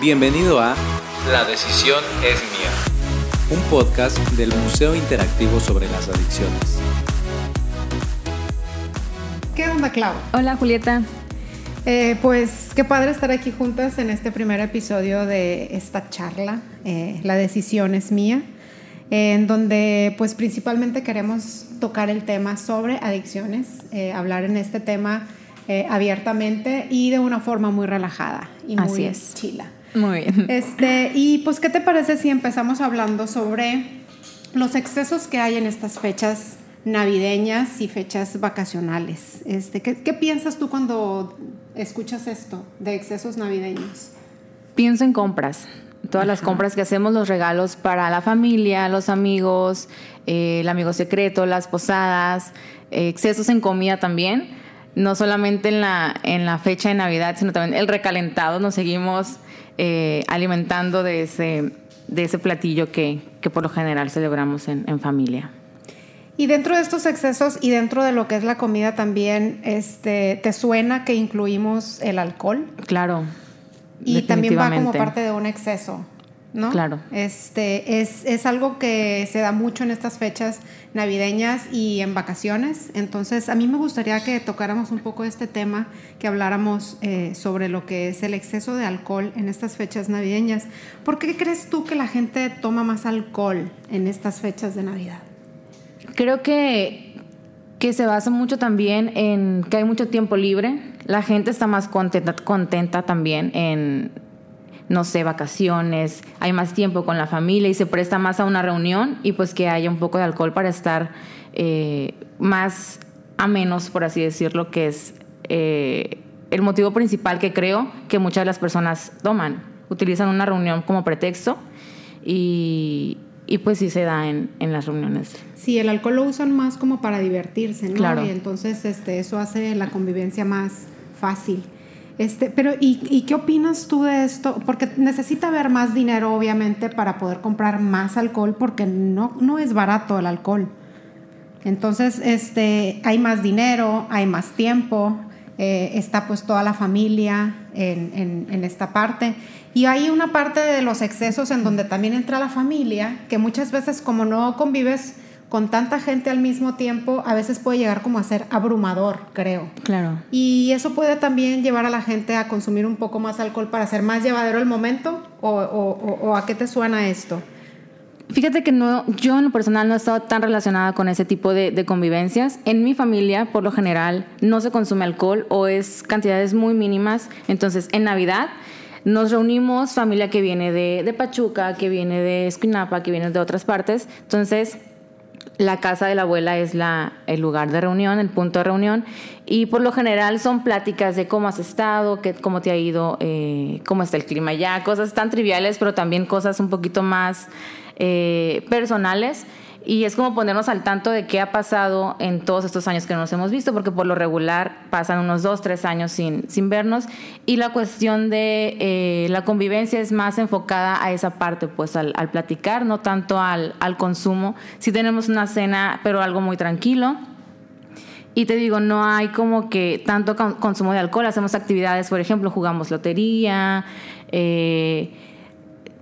Bienvenido a La decisión es mía. un podcast del Museo Interactivo sobre las Adicciones. ¿Qué onda, Clau? Hola Julieta. Eh, pues qué padre estar aquí juntas en este primer episodio de esta charla, eh, La decisión es mía, en donde pues principalmente queremos tocar el tema sobre adicciones, eh, hablar en este tema eh, abiertamente y de una forma muy relajada y muy Así es. chila. Muy bien. Este, y pues, ¿qué te parece si empezamos hablando sobre los excesos que hay en estas fechas navideñas y fechas vacacionales? Este, ¿qué, qué piensas tú cuando escuchas esto de excesos navideños? Pienso en compras. Todas las compras que hacemos, los regalos para la familia, los amigos, eh, el amigo secreto, las posadas, eh, excesos en comida también. No solamente en la, en la fecha de Navidad, sino también el recalentado. Nos seguimos eh, alimentando de ese, de ese platillo que, que por lo general celebramos en, en familia. Y dentro de estos excesos y dentro de lo que es la comida también, este, ¿te suena que incluimos el alcohol? Claro. Y también va como parte de un exceso, ¿no? Claro. Este, es, es algo que se da mucho en estas fechas navideñas y en vacaciones. Entonces, a mí me gustaría que tocáramos un poco este tema, que habláramos eh, sobre lo que es el exceso de alcohol en estas fechas navideñas. ¿Por qué crees tú que la gente toma más alcohol en estas fechas de Navidad? Creo que, que se basa mucho también en que hay mucho tiempo libre. La gente está más contenta, contenta también en, no sé, vacaciones. Hay más tiempo con la familia y se presta más a una reunión y pues que haya un poco de alcohol para estar eh, más a menos, por así decirlo, que es eh, el motivo principal que creo que muchas de las personas toman. Utilizan una reunión como pretexto y, y pues sí se da en, en las reuniones. Sí, el alcohol lo usan más como para divertirse, ¿no? Claro. Y entonces este, eso hace la convivencia más fácil. Este, pero, ¿y, ¿y qué opinas tú de esto? Porque necesita haber más dinero, obviamente, para poder comprar más alcohol, porque no, no es barato el alcohol. Entonces, este, hay más dinero, hay más tiempo, eh, está pues toda la familia en- en esta parte. Y hay una parte de los excesos en donde también entra la familia, que muchas veces como no convives con tanta gente al mismo tiempo, a veces puede llegar como a ser abrumador, creo. Claro. Y eso puede también llevar a la gente a consumir un poco más alcohol para hacer más llevadero el momento, o, o- o- o a qué te suena esto? Fíjate que no, yo en lo personal no he estado tan relacionada con ese tipo de, de convivencias. En mi familia, por lo general, no se consume alcohol o es cantidades muy mínimas. Entonces, en Navidad nos reunimos, familia que viene de, de Pachuca, que viene de Esquinapa, que viene de otras partes. Entonces, la casa de la abuela es la, el lugar de reunión, el punto de reunión, y por lo general son pláticas de cómo has estado, qué, cómo te ha ido, eh, cómo está el clima ya, cosas tan triviales, pero también cosas un poquito más eh, personales. Y es como ponernos al tanto de qué ha pasado en todos estos años que no nos hemos visto, porque por lo regular pasan unos dos, tres años sin, sin vernos. Y la cuestión de eh, la convivencia es más enfocada a esa parte, pues al, platicar, no tanto al, al consumo. Si tenemos una cena, pero algo muy tranquilo. Y te digo, no hay como que tanto con- consumo de alcohol. Hacemos actividades, por ejemplo, jugamos lotería, eh,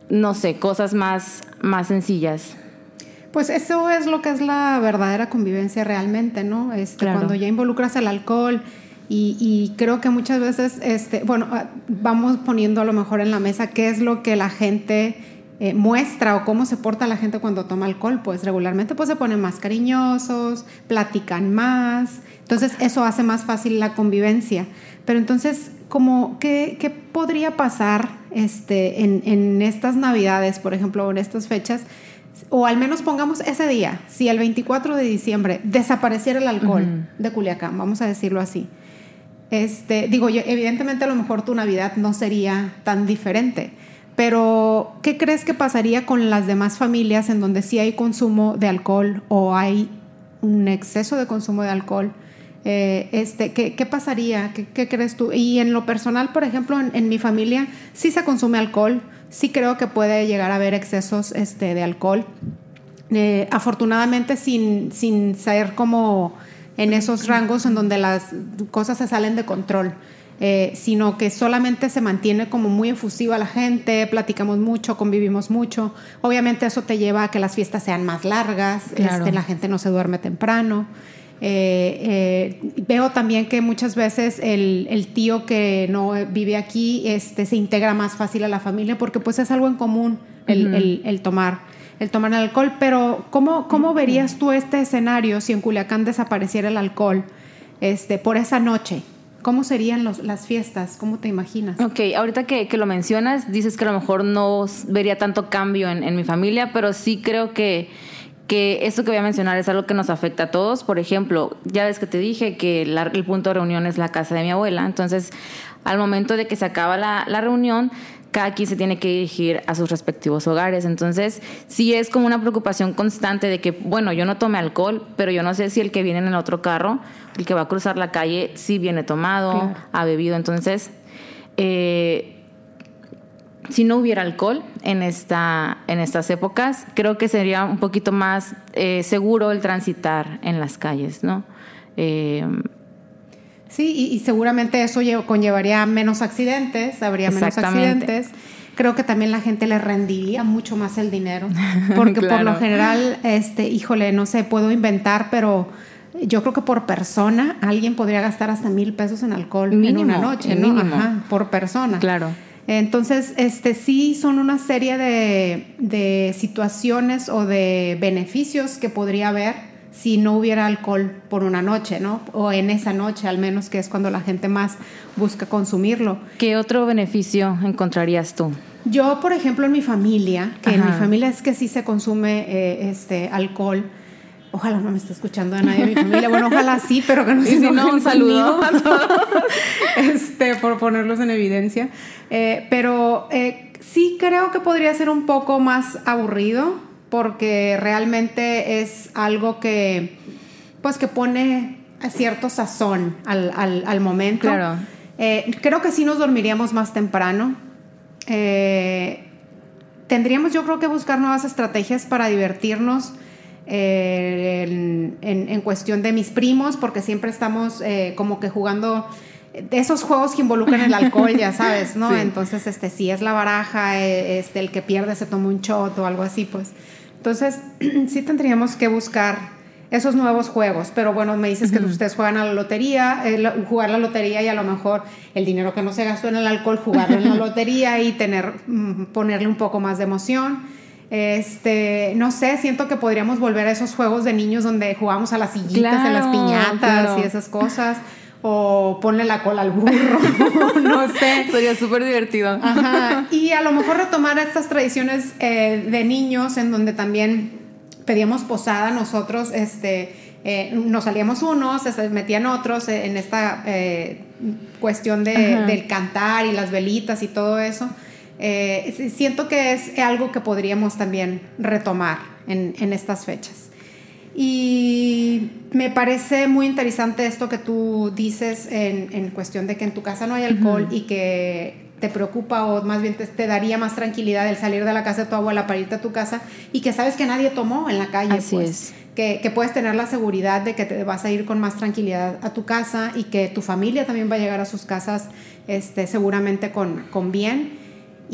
no sé, cosas más, más sencillas. Pues eso es lo que es la verdadera convivencia realmente, ¿no? Este, Claro. Cuando ya involucras el alcohol y, y creo que muchas veces, este, bueno, ah, vamos poniendo a lo mejor en la mesa qué es lo que la gente eh, muestra o cómo se porta la gente cuando toma alcohol. Pues regularmente pues se ponen más cariñosos, platican más, entonces eso hace más fácil la convivencia. Pero entonces, como, ¿qué, qué podría pasar este, en, en estas navidades, por ejemplo, en estas fechas? O al menos pongamos ese día, si el 24 de diciembre desapareciera el alcohol de Culiacán, vamos a decirlo así. Este, digo, yo, evidentemente a lo mejor tu Navidad no sería tan diferente, pero ¿qué crees que pasaría con las demás familias en donde sí hay consumo de alcohol o hay un exceso de consumo de alcohol? Eh, este, ¿qué, qué pasaría? ¿Qué, qué crees tú? Y en lo personal, por ejemplo, en, en mi familia sí se consume alcohol, sí creo que puede llegar a haber excesos este, de alcohol. Eh, afortunadamente sin, sin ser como en esos rangos en donde las cosas se salen de control. eh, sino que solamente se mantiene como muy efusiva la gente, platicamos mucho, convivimos mucho. Obviamente eso te lleva a que las fiestas sean más largas, Claro. este, la gente no se duerme temprano. Eh, eh, veo también que muchas veces el, el tío que no vive aquí este, se integra más fácil a la familia porque pues es algo en común el, el- el tomar el tomar el alcohol. Pero ¿cómo, cómo verías tú este escenario si en Culiacán desapareciera el alcohol este, por esa noche? ¿Cómo serían los- las fiestas? ¿Cómo te imaginas? Ok, ahorita que, que lo mencionas, dices que a lo mejor no vería tanto cambio en, en mi familia, pero sí creo que, que esto que voy a mencionar es algo que nos afecta a todos. Por ejemplo, ya ves que te dije que la- el punto de reunión es la casa de mi abuela, entonces al momento de que se acaba la, la reunión, cada quien se tiene que dirigir a sus respectivos hogares. Entonces, sí es como una preocupación constante de que, bueno, yo no tomé alcohol, pero yo no sé si el que viene en el otro carro, el que va a cruzar la calle, sí viene tomado, Claro. ha bebido. Entonces, eh, si no hubiera alcohol en, esta, en estas épocas, creo que sería un poquito más eh, seguro el transitar en las calles, ¿no? Eh, Sí, y, y seguramente eso lle- conllevaría menos accidentes, habría menos accidentes. Creo que también la gente le rendiría mucho más el dinero, porque por lo general, este, híjole, no sé, puedo inventar, pero yo creo que por persona alguien podría gastar hasta mil pesos en alcohol en Mínimo, una noche, ¿no? mínimo. Ajá, por persona. claro. Entonces, este sí son una serie de, de situaciones o de beneficios que podría haber si no hubiera alcohol por una noche, ¿no? O en esa noche, al menos, que es cuando la gente más busca consumirlo. ¿Qué otro beneficio encontrarías tú? Yo, por ejemplo, en mi familia, que en mi Ajá. familia es que sí se consume eh, este alcohol. Ojalá no me esté escuchando de nadie de mi familia. Bueno, ojalá sí, pero que no se si no, un saludo a todos. por ponerlos en evidencia. Eh, pero eh, sí creo que podría ser un poco más aburrido porque realmente es algo que, pues, que pone cierto sazón al, al- al momento. Claro. Eh, creo que sí nos dormiríamos más temprano. Tendríamos yo creo que buscar nuevas estrategias para divertirnos eh, en, en- en cuestión de mis primos, porque siempre estamos eh, como que jugando de esos juegos que involucran el alcohol, ya sabes, ¿no? Sí. Entonces, este, si es la baraja, eh, este, el que pierde se toma un shot o algo así, pues. Entonces, sí tendríamos que buscar esos nuevos juegos, pero bueno, me dices que ustedes juegan a la lotería, eh, jugar la lotería y a lo mejor el dinero que no se gastó en el alcohol, jugarlo en la lotería y tener, mm, ponerle un poco más de emoción. Este, no sé, siento que podríamos volver a esos juegos de niños donde jugamos a las sillitas, en las Claro, piñatas claro. y esas cosas, o ponle la cola al burro, no sé. Sería súper divertido. Ajá. Y a lo mejor retomar estas tradiciones eh, de niños en donde también pedíamos posada nosotros, este, eh, nos salíamos unos, se metían otros eh, en esta eh, cuestión de, del cantar y las velitas y todo eso. Siento que es algo que podríamos también retomar en, en estas fechas. Y me parece muy interesante esto que tú dices en, en cuestión de que en tu casa no hay alcohol y que te preocupa o más bien te, te daría más tranquilidad el salir de la casa de tu abuela para irte a tu casa y que sabes que nadie tomó en la calle. Así pues. es. Que, que puedes tener la seguridad de que te vas a ir con más tranquilidad a tu casa y que tu familia también va a llegar a sus casas este, seguramente con, con bien.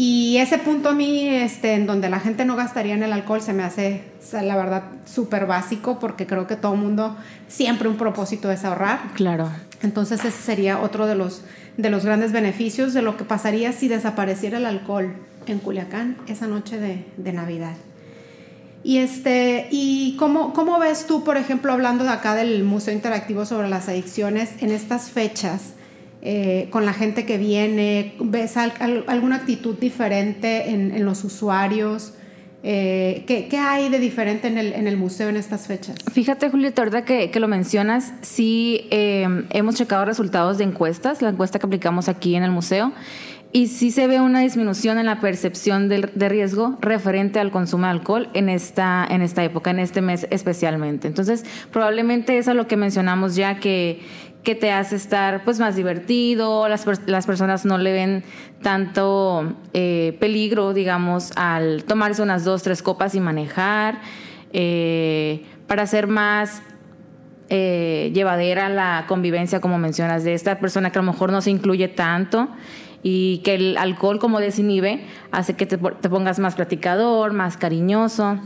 Y ese punto a mí, este, en donde la gente no gastaría en el alcohol, se me hace, la verdad, súper básico, porque creo que todo el mundo, siempre un propósito es ahorrar. Claro. Entonces ese sería otro de los, de los grandes beneficios de lo que pasaría si desapareciera el alcohol en Culiacán esa noche de, de Navidad. Y, este, ¿y cómo, cómo ves tú, por ejemplo, hablando de acá del Museo Interactivo sobre las Adicciones, en estas fechas, eh, con la gente que viene, ves al- al- alguna actitud diferente en, en los usuarios? Eh, ¿qué, qué hay de diferente en el, en el museo en estas fechas? Fíjate, Julieta, ahorita que, que lo mencionas, sí eh, hemos checado resultados de encuestas, la encuesta que aplicamos aquí en el museo, y sí se ve una disminución en la percepción del- de, riesgo referente al consumo de alcohol en esta, en esta época, en este mes especialmente. Entonces, probablemente es a lo que mencionamos ya que, que te hace estar pues más divertido, las, las personas no le ven tanto eh, peligro, digamos, al tomarse unas dos, tres copas y manejar, eh, para ser más eh, llevadera la convivencia, como mencionas, de esta persona que a lo mejor no se incluye tanto y que el alcohol como desinhibe hace que te, te pongas más platicador, más cariñoso.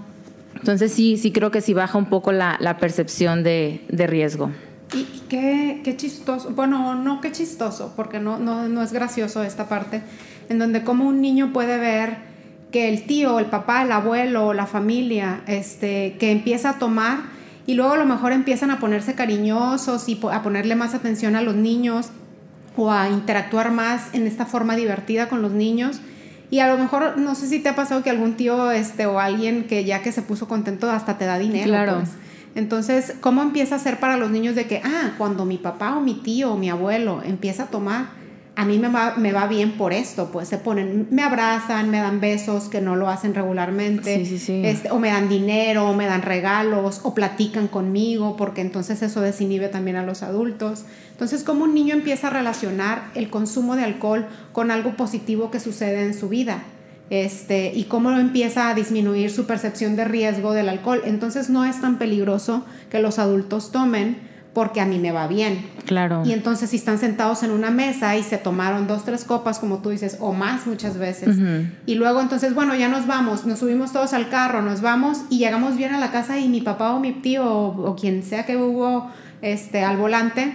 Entonces sí, sí creo que sí baja un poco la, la percepción de, de, riesgo. Qué, chistoso, bueno, no qué chistoso, porque no, no, no es gracioso esta parte, en donde como un niño puede ver que el tío, el papá, el abuelo, la familia, este, que empieza a tomar y luego a lo mejor empiezan a ponerse cariñosos y a ponerle más atención a los niños o a interactuar más en esta forma divertida con los niños. Y a lo mejor, no sé si te ha pasado que algún tío este, o alguien que ya que se puso contento hasta te da dinero. Claro. Pues. Entonces, ¿cómo empieza a ser para los niños de que, ah, cuando mi papá o mi tío o mi abuelo empieza a tomar, a mí me va, me va bien por esto, pues se ponen, me abrazan, me dan besos que no lo hacen regularmente, sí, sí, sí. Este, o me dan dinero, o me dan regalos, o platican conmigo, porque entonces eso desinhibe también a los adultos. Entonces, ¿cómo un niño empieza a relacionar el consumo de alcohol con algo positivo que sucede en su vida? Este, y cómo empieza a disminuir su percepción de riesgo del alcohol. Entonces no es tan peligroso que los adultos tomen, porque a mí me va bien. Claro. Y entonces si están sentados en una mesa y se tomaron dos, tres copas, como tú dices, o más muchas veces, uh -huh. y luego entonces, bueno, ya nos vamos, nos subimos todos al carro, nos vamos y llegamos bien a la casa y mi papá o mi tío o, o quien sea que hubo este, al volante,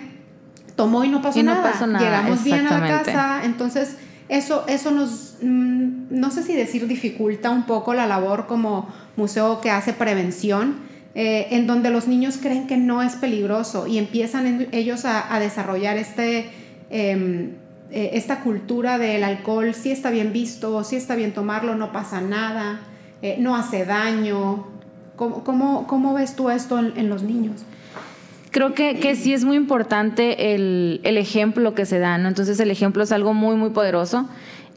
tomó y no pasó, y no nada. pasó nada. Llegamos bien a la casa, entonces eso, eso nos, mmm, no sé si decir dificulta un poco la labor como museo que hace prevención, eh, en donde los niños creen que no es peligroso y empiezan ellos a, desarrollar este, eh, eh, esta cultura del alcohol, si está bien visto, si está bien tomarlo, no pasa nada, eh, no hace daño. ¿Cómo, cómo, cómo ves tú esto en, en los niños? creo que, que, sí es muy importante el, el, ejemplo que se da, ¿no? Entonces el ejemplo es algo muy, muy poderoso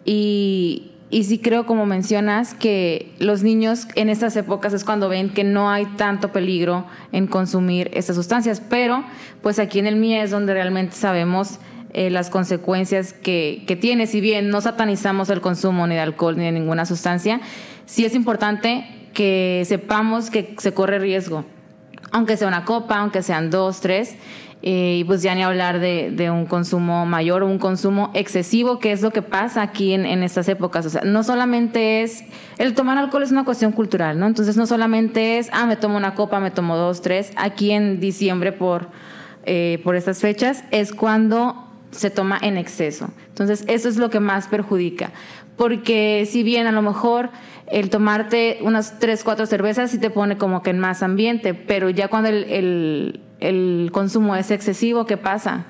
y, y sí creo, como mencionas, que los niños en estas épocas es cuando ven que no hay tanto peligro en consumir estas sustancias, pero pues aquí en el MIE es donde realmente sabemos eh, las consecuencias que, que, tiene. Si bien no satanizamos el consumo ni de alcohol ni de ninguna sustancia, sí es importante que sepamos que se corre riesgo, aunque sea una copa, aunque sean dos, tres. Eh, y pues ya ni hablar de, de, un consumo mayor o un consumo excesivo, que es lo que pasa aquí en, en, estas épocas. O sea, no solamente es, el tomar alcohol es una cuestión cultural, ¿no? Entonces no solamente es, ah, me tomo una copa, me tomo dos, tres. Aquí en diciembre por, eh, por estas fechas es cuando se toma en exceso. Entonces eso es lo que más perjudica. Porque si bien a lo mejor el tomarte unas tres, cuatro cervezas sí te pone como que en más ambiente, pero ya cuando el, el el consumo es excesivo, ¿qué pasa?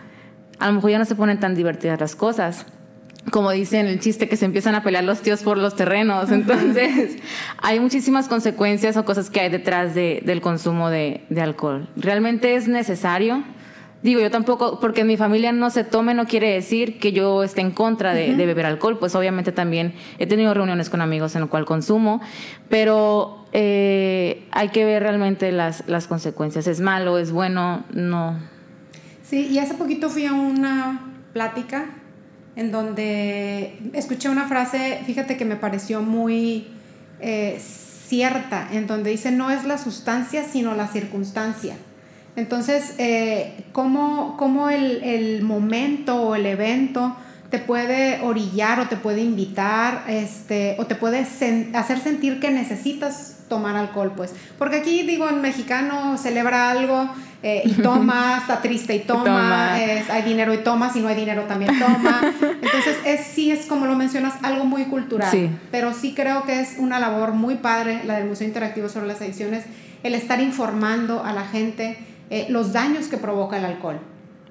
A lo mejor ya no se ponen tan divertidas las cosas. Como dicen el chiste que se empiezan a pelear los tíos por los terrenos. Entonces, hay muchísimas consecuencias o cosas que hay detrás de, del consumo de, de alcohol. ¿Realmente es necesario? Digo, yo tampoco, porque en mi familia no se tome, no quiere decir que yo esté en contra de, uh -huh. de beber alcohol. Pues obviamente también he tenido reuniones con amigos en lo cual consumo, pero eh, hay que ver realmente las, las consecuencias. ¿Es malo? ¿Es bueno? No. Sí, y hace poquito fui a una plática en donde escuché una frase, fíjate que me pareció muy eh, cierta, en donde dice, no es la sustancia, sino la circunstancia. Entonces, eh, ¿cómo, cómo el, el, momento o el evento te puede orillar o te puede invitar este, o te puede sen hacer sentir que necesitas tomar alcohol? Pues, porque aquí digo, en mexicano celebra algo eh, y toma, está triste y toma, toma. Es, hay dinero y toma, si no hay dinero también toma. Entonces, es, sí es como lo mencionas, algo muy cultural, sí. pero sí creo que es una labor muy padre la del Museo Interactivo sobre las Adicciones, el estar informando a la gente eh, los daños que provoca el alcohol.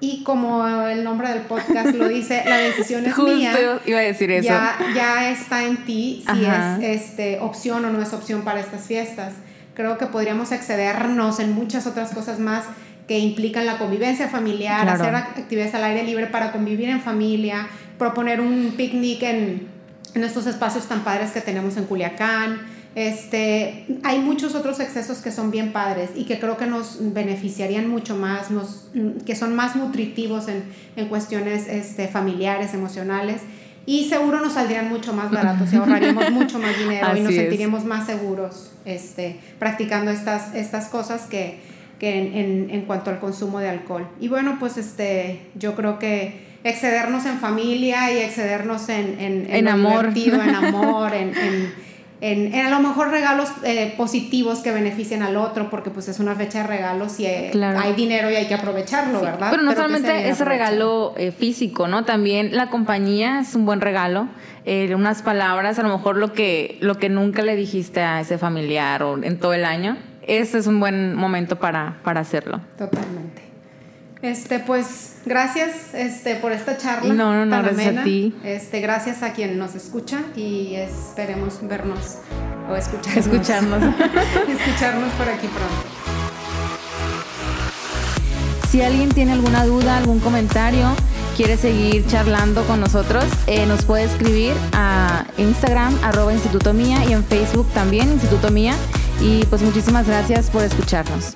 Y como el nombre del podcast lo dice, la decisión es Justo mía. iba a decir eso. Ya, ya está en ti si Ajá. es este, opción o no es opción para estas fiestas. Creo que podríamos excedernos en muchas otras cosas más que implican la convivencia familiar, Claro. hacer actividades al aire libre para convivir en familia, proponer un picnic en, en estos espacios tan padres que tenemos en Culiacán. Este, hay muchos otros excesos que son bien padres y que creo que nos beneficiarían mucho más, nos, que son más nutritivos en, en cuestiones este, familiares, emocionales y seguro nos saldrían mucho más baratos y ahorraríamos mucho más dinero y nos Así es. sentiríamos más seguros este, practicando estas, estas cosas que, que en, en, cuanto al consumo de alcohol. Y bueno, pues este, yo creo que excedernos en familia y excedernos en, en, en, amor, en amor, en, en, a lo mejor regalos eh, positivos que beneficien al otro, porque pues es una fecha de regalos y eh, hay dinero y hay que aprovecharlo, ¿verdad? Pero no solamente ese regalo eh, físico, ¿no? También la compañía es un buen regalo. unas palabras, a lo mejor lo que, lo que nunca le dijiste a ese familiar o en todo el año, ese es un buen momento para, para hacerlo. Totalmente. Este, pues, gracias este, por esta charla. No, no, no, gracias a ti. Este, gracias a quien nos escucha y esperemos vernos o escucharnos. Escucharnos. escucharnos por aquí pronto. Si alguien tiene alguna duda, algún comentario, quiere seguir charlando con nosotros, eh, nos puede escribir a Instagram, arroba Instituto Mía, y en Facebook también, Instituto Mía. Y pues muchísimas gracias por escucharnos.